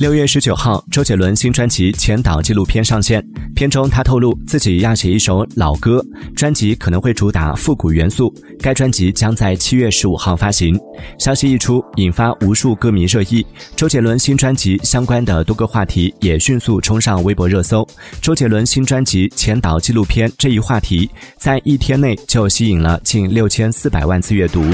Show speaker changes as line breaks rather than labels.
六月十九号周杰伦新专辑前导纪录片上线片中他透露自己要写一首老歌专辑可能会主打复古元素该专辑将在七月十五号发行。消息一出引发无数歌迷热议。周杰伦新专辑相关的多个话题也迅速冲上微博热搜。周杰伦新专辑前导纪录片这一话题在一天内就吸引了近六千四百万次阅读。